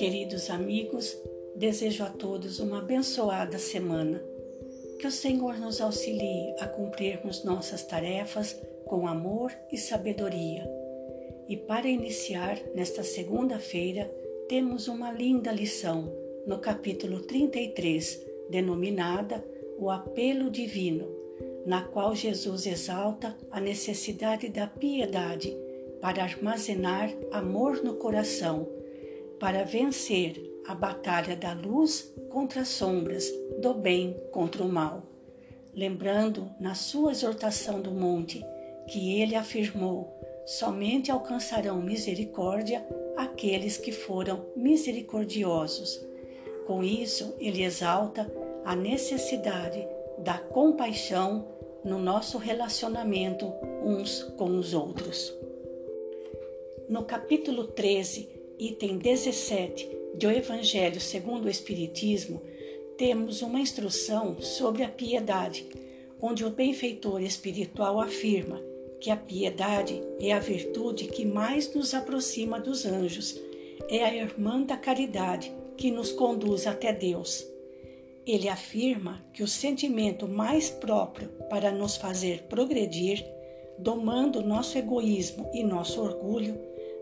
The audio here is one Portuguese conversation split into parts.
Queridos amigos, desejo a todos uma abençoada semana. Que o Senhor nos auxilie a cumprirmos nossas tarefas com amor e sabedoria. E para iniciar, nesta segunda-feira, temos uma linda lição no capítulo 33, denominada O Apelo Divino, na qual Jesus exalta a necessidade da piedade para armazenar amor no coração, para vencer a batalha da luz contra as sombras, do bem contra o mal. Lembrando na sua exortação do monte que ele afirmou: somente alcançarão misericórdia aqueles que foram misericordiosos. Com isso, ele exalta a necessidade da compaixão no nosso relacionamento uns com os outros. No capítulo 13, item 17 do Evangelho segundo o Espiritismo, temos uma instrução sobre a piedade, onde o benfeitor espiritual afirma que a piedade é a virtude que mais nos aproxima dos anjos, é a irmã da caridade que nos conduz até Deus. Ele afirma que o sentimento mais próprio para nos fazer progredir, domando nosso egoísmo e nosso orgulho,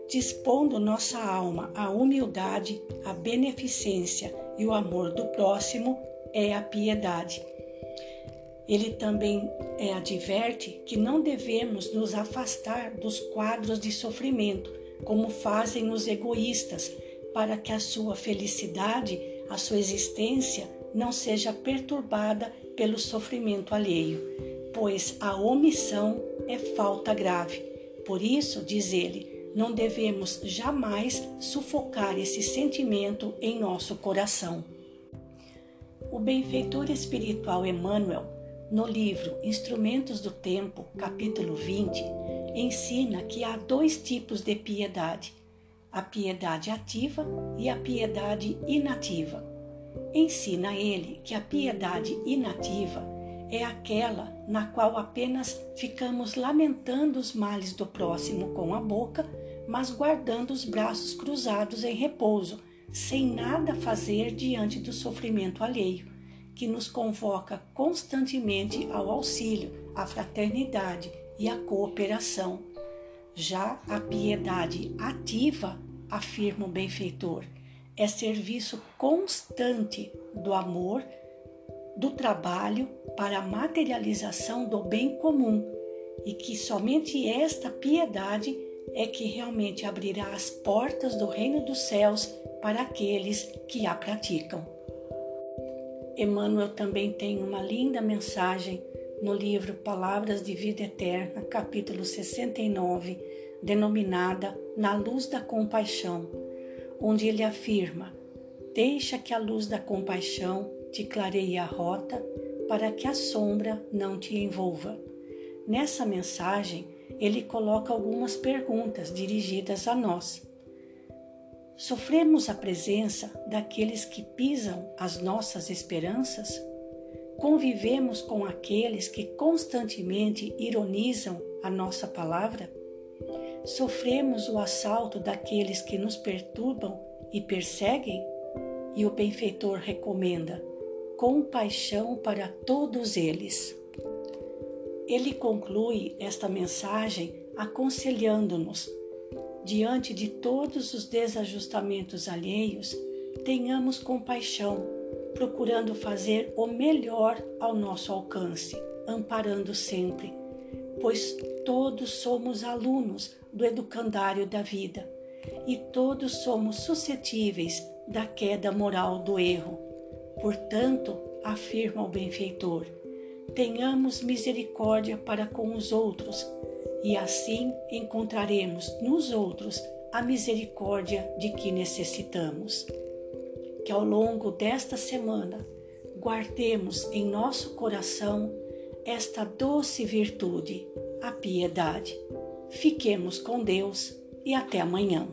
dispondo nossa alma à humildade, à beneficência e o amor do próximo, é a piedade. Ele também é, adverte que não devemos nos afastar dos quadros de sofrimento, como fazem os egoístas, para que a sua felicidade, a sua existência, não seja perturbada pelo sofrimento alheio, pois a omissão é falta grave. Por isso, diz ele, não devemos jamais sufocar esse sentimento em nosso coração. O benfeitor espiritual Emmanuel, no livro Instrumentos do Tempo, capítulo 20, ensina que há dois tipos de piedade: a piedade ativa e a piedade inativa. Ensina ele que a piedade inativa é aquela na qual apenas ficamos lamentando os males do próximo com a boca, mas guardando os braços cruzados em repouso, sem nada fazer diante do sofrimento alheio, que nos convoca constantemente ao auxílio, à fraternidade e à cooperação. Já a piedade ativa, afirma o benfeitor, é serviço constante do amor do trabalho para a materialização do bem comum e que somente esta piedade é que realmente abrirá as portas do reino dos céus para aqueles que a praticam. Emmanuel também tem uma linda mensagem no livro Palavras de Vida Eterna, capítulo 69, denominada Na Luz da Compaixão, onde ele afirma: Deixa que a luz da compaixão te clareie a rota para que a sombra não te envolva. Nessa mensagem, ele coloca algumas perguntas dirigidas a nós. Sofremos a presença daqueles que pisam as nossas esperanças? Convivemos com aqueles que constantemente ironizam a nossa palavra? Sofremos o assalto daqueles que nos perturbam e perseguem? E o benfeitor recomenda: compaixão para todos eles. Ele conclui esta mensagem aconselhando-nos, diante de todos os desajustamentos alheios, tenhamos compaixão, procurando fazer o melhor ao nosso alcance, amparando sempre, pois todos somos alunos do educandário da vida e todos somos suscetíveis da queda moral do erro Portanto, afirma o benfeitor, tenhamos misericórdia para com os outros, e assim encontraremos nos outros a misericórdia de que necessitamos. Que ao longo desta semana guardemos em nosso coração esta doce virtude, a piedade. Fiquemos com Deus e até amanhã.